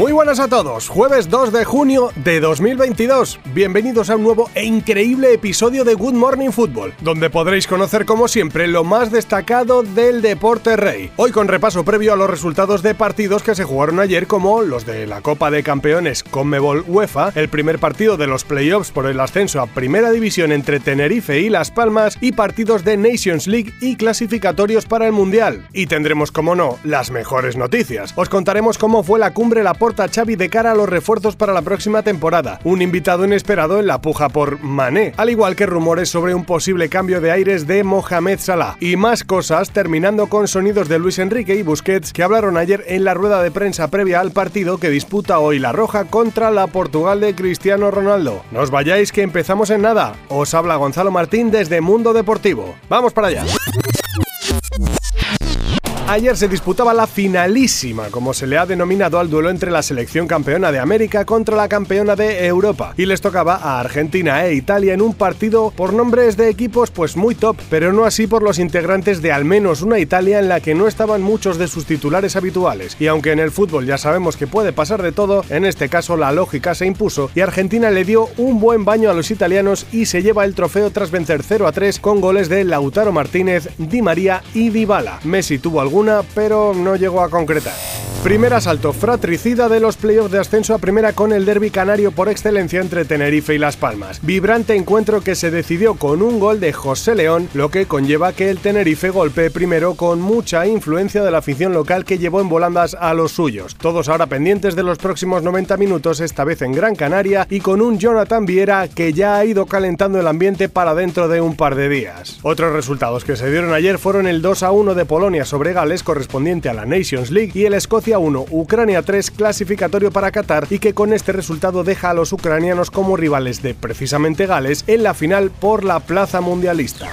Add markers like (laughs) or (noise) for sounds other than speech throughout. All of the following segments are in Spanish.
Muy buenas a todos, jueves 2 de junio de 2022. Bienvenidos a un nuevo e increíble episodio de Good Morning Football, donde podréis conocer como siempre lo más destacado del deporte rey. Hoy con repaso previo a los resultados de partidos que se jugaron ayer como los de la Copa de Campeones Conmebol UEFA, el primer partido de los playoffs por el ascenso a Primera División entre Tenerife y Las Palmas y partidos de Nations League y clasificatorios para el Mundial. Y tendremos como no las mejores noticias. Os contaremos cómo fue la cumbre La a Xavi de cara a los refuerzos para la próxima temporada, un invitado inesperado en la puja por Mané, al igual que rumores sobre un posible cambio de aires de Mohamed Salah. Y más cosas, terminando con sonidos de Luis Enrique y Busquets que hablaron ayer en la rueda de prensa previa al partido que disputa hoy la Roja contra la Portugal de Cristiano Ronaldo. No os vayáis que empezamos en nada. Os habla Gonzalo Martín desde Mundo Deportivo. Vamos para allá. Ayer se disputaba la finalísima, como se le ha denominado al duelo entre la selección campeona de América contra la campeona de Europa, y les tocaba a Argentina e Italia en un partido por nombres de equipos pues muy top, pero no así por los integrantes de al menos una Italia en la que no estaban muchos de sus titulares habituales. Y aunque en el fútbol ya sabemos que puede pasar de todo, en este caso la lógica se impuso y Argentina le dio un buen baño a los italianos y se lleva el trofeo tras vencer 0 a 3 con goles de Lautaro Martínez, Di María y Dybala. Messi tuvo algún pero no llegó a concretar. Primer asalto fratricida de los playoffs de ascenso a primera con el derby canario por excelencia entre Tenerife y Las Palmas. Vibrante encuentro que se decidió con un gol de José León, lo que conlleva que el Tenerife golpee primero con mucha influencia de la afición local que llevó en volandas a los suyos. Todos ahora pendientes de los próximos 90 minutos, esta vez en Gran Canaria, y con un Jonathan Viera que ya ha ido calentando el ambiente para dentro de un par de días. Otros resultados que se dieron ayer fueron el 2 a 1 de Polonia sobre Gales correspondiente a la Nations League y el Escocia 1, Ucrania 3 clasificatorio para Qatar y que con este resultado deja a los ucranianos como rivales de precisamente Gales en la final por la plaza mundialista.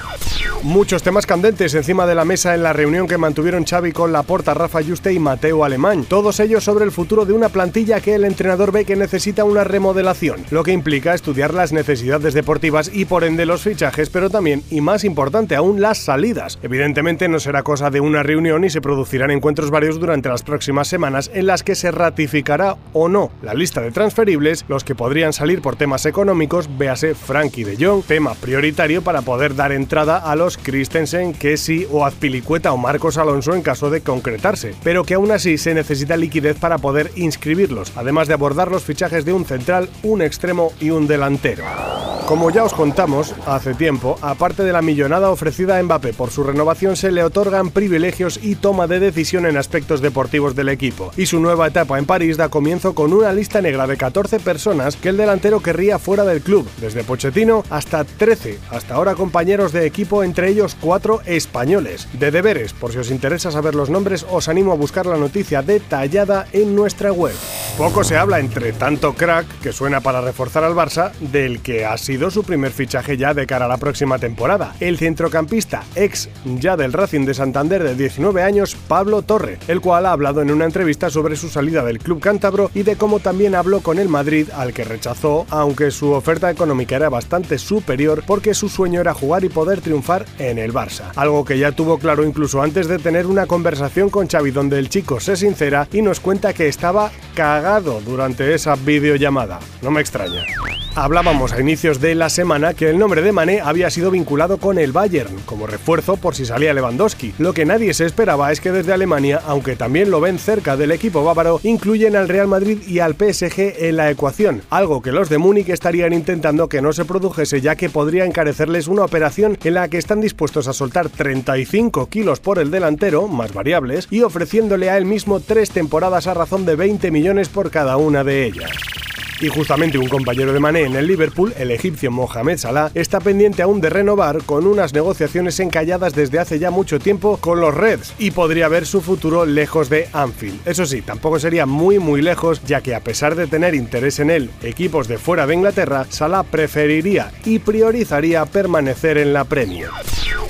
Muchos temas candentes encima de la mesa en la reunión que mantuvieron Xavi con Laporta, Rafa Juste y Mateo Alemán, todos ellos sobre el futuro de una plantilla que el entrenador ve que necesita una remodelación, lo que implica estudiar las necesidades deportivas y por ende los fichajes, pero también, y más importante aún, las salidas. Evidentemente no será cosa de una reunión y se producirán encuentros varios durante las próximas semanas en las que se ratificará o no la lista de transferibles, los que podrían salir por temas económicos, véase Frankie de Jong, tema prioritario para poder dar entrada a los Christensen, Kessi o Azpilicueta o Marcos Alonso en caso de concretarse, pero que aún así se necesita liquidez para poder inscribirlos, además de abordar los fichajes de un central, un extremo y un delantero. Como ya os contamos hace tiempo, aparte de la millonada ofrecida a Mbappé por su renovación, se le otorgan privilegios y toma de decisión en aspectos deportivos del equipo. Y su nueva etapa en París da comienzo con una lista negra de 14 personas que el delantero querría fuera del club, desde Pochettino hasta 13, hasta ahora compañeros de equipo, entre ellos cuatro españoles. De deberes, por si os interesa saber los nombres, os animo a buscar la noticia detallada en nuestra web. Poco se habla entre tanto crack, que suena para reforzar al Barça, del que ha sido su primer fichaje ya de cara a la próxima temporada. El centrocampista ex ya del Racing de Santander de 19 años, Pablo Torre, el cual ha hablado en una entrevista sobre su salida del club cántabro y de cómo también habló con el Madrid, al que rechazó, aunque su oferta económica era bastante superior porque su sueño era jugar y poder triunfar en el Barça. Algo que ya tuvo claro incluso antes de tener una conversación con Xavi donde el chico se sincera y nos cuenta que estaba cagado durante esa videollamada. No me extraña. Hablábamos a inicios de la semana que el nombre de Mané había sido vinculado con el Bayern, como refuerzo por si salía Lewandowski. Lo que nadie se esperaba es que desde Alemania, aunque también lo ven cerca del equipo bávaro, incluyen al Real Madrid y al PSG en la ecuación, algo que los de Múnich estarían intentando que no se produjese ya que podría encarecerles una operación en la que están dispuestos a soltar 35 kilos por el delantero, más variables, y ofreciéndole a él mismo tres temporadas a razón de 20 millones por cada una de ellas. Y justamente un compañero de Mané en el Liverpool, el egipcio Mohamed Salah, está pendiente aún de renovar con unas negociaciones encalladas desde hace ya mucho tiempo con los Reds y podría ver su futuro lejos de Anfield. Eso sí, tampoco sería muy muy lejos, ya que a pesar de tener interés en él equipos de fuera de Inglaterra, Salah preferiría y priorizaría permanecer en la Premier.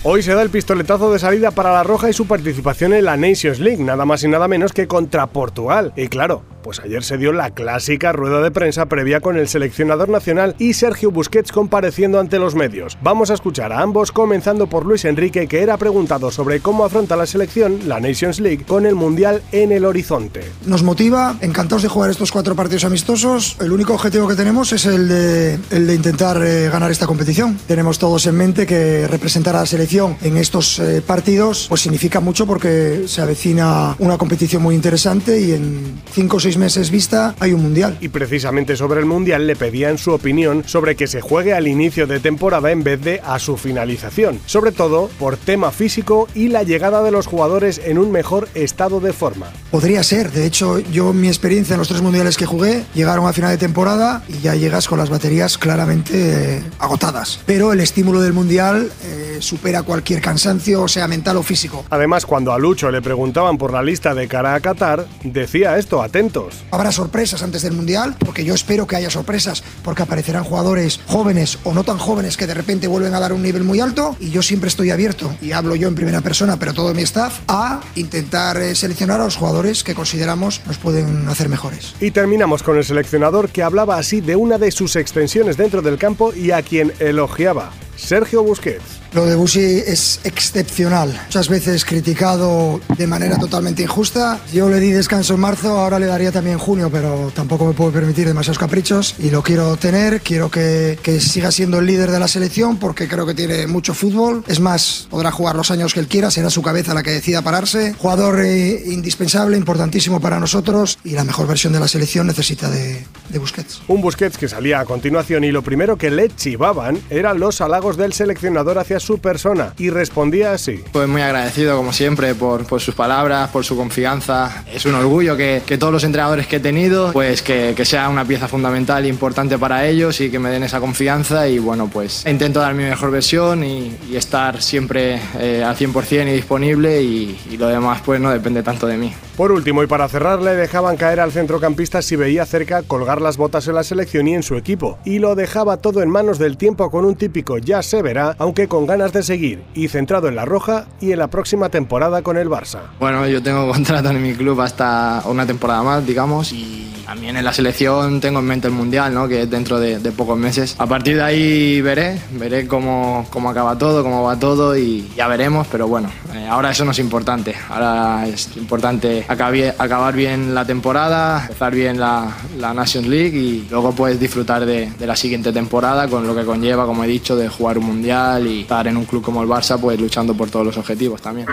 Hoy se da el pistoletazo de salida para la Roja y su participación en la Nations League, nada más y nada menos que contra Portugal. Y claro, pues ayer se dio la clásica rueda de prensa previa con el seleccionador nacional y Sergio Busquets compareciendo ante los medios. Vamos a escuchar a ambos, comenzando por Luis Enrique, que era preguntado sobre cómo afronta la selección, la Nations League, con el Mundial en el horizonte. Nos motiva, encantados de jugar estos cuatro partidos amistosos. El único objetivo que tenemos es el de, intentar eh, ganar esta competición. Tenemos todos en mente que representar a la selección en estos eh, partidos pues significa mucho porque se avecina una competición muy interesante y en cinco o seis meses vista hay un mundial. Y precisamente sobre el mundial le pedían su opinión sobre que se juegue al inicio de temporada en vez de a su finalización, sobre todo por tema físico y la llegada de los jugadores en un mejor estado de forma. Podría ser, de hecho yo mi experiencia en los tres mundiales que jugué llegaron a final de temporada y ya llegas con las baterías claramente eh, agotadas, pero el estímulo del mundial eh, supera cualquier cansancio, sea mental o físico. Además, cuando a Lucho le preguntaban por la lista de cara a Qatar, decía esto, atentos. Habrá sorpresas antes del Mundial, porque yo espero que haya sorpresas, porque aparecerán jugadores jóvenes o no tan jóvenes que de repente vuelven a dar un nivel muy alto y yo siempre estoy abierto, y hablo yo en primera persona, pero todo mi staff, a intentar eh, seleccionar a los jugadores que consideramos nos pueden hacer mejores. Y terminamos con el seleccionador que hablaba así de una de sus extensiones dentro del campo y a quien elogiaba, Sergio Busquets. Lo de Busi es excepcional. Muchas veces criticado de manera totalmente injusta. Yo le di descanso en marzo, ahora le daría también junio, pero tampoco me puedo permitir demasiados caprichos y lo quiero tener. Quiero que, que siga siendo el líder de la selección porque creo que tiene mucho fútbol. Es más, podrá jugar los años que él quiera, será su cabeza la que decida pararse. Jugador eh, indispensable, importantísimo para nosotros y la mejor versión de la selección necesita de, de Busquets. Un Busquets que salía a continuación y lo primero que le chivaban eran los halagos del seleccionador hacia su persona y respondía así. Pues muy agradecido como siempre por, por sus palabras, por su confianza. Es un orgullo que, que todos los entrenadores que he tenido, pues que, que, sea una pieza fundamental e importante para ellos y que me den esa confianza y bueno, pues intento dar mi mejor versión y, y estar siempre eh, al 100% y disponible y, y lo demás pues no depende tanto de mí. Por último, y para cerrar, le dejaban caer al centrocampista si veía cerca colgar las botas en la selección y en su equipo, y lo dejaba todo en manos del tiempo con un típico ya se verá, aunque con ganas de seguir, y centrado en la roja y en la próxima temporada con el Barça. Bueno, yo tengo (laughs) contrato en mi club hasta una temporada más, digamos, y también en la selección tengo en mente el Mundial, ¿no? que es dentro de, de pocos meses. A partir de ahí veré, veré cómo, cómo acaba todo, cómo va todo y ya veremos, pero bueno, eh, ahora eso no es importante. Ahora es importante acabar, acabar bien la temporada, empezar bien la, la Nations League y luego pues disfrutar de, de, la siguiente temporada con lo que conlleva, como he dicho, de jugar un Mundial y estar en un club como el Barça pues luchando por todos los objetivos también.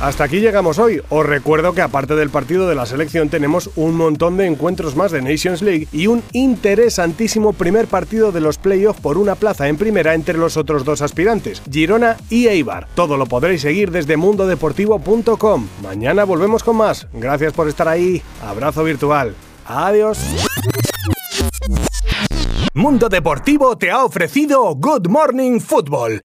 Hasta aquí llegamos hoy. Os recuerdo que aparte del partido de la selección tenemos un montón de encuentros más de Nations League y un interesantísimo primer partido de los playoffs por una plaza en primera entre los otros dos aspirantes, Girona y Eibar. Todo lo podréis seguir desde mundodeportivo.com. Mañana volvemos con más. Gracias por estar ahí. Abrazo virtual. Adiós. Mundo Deportivo te ha ofrecido Good Morning Football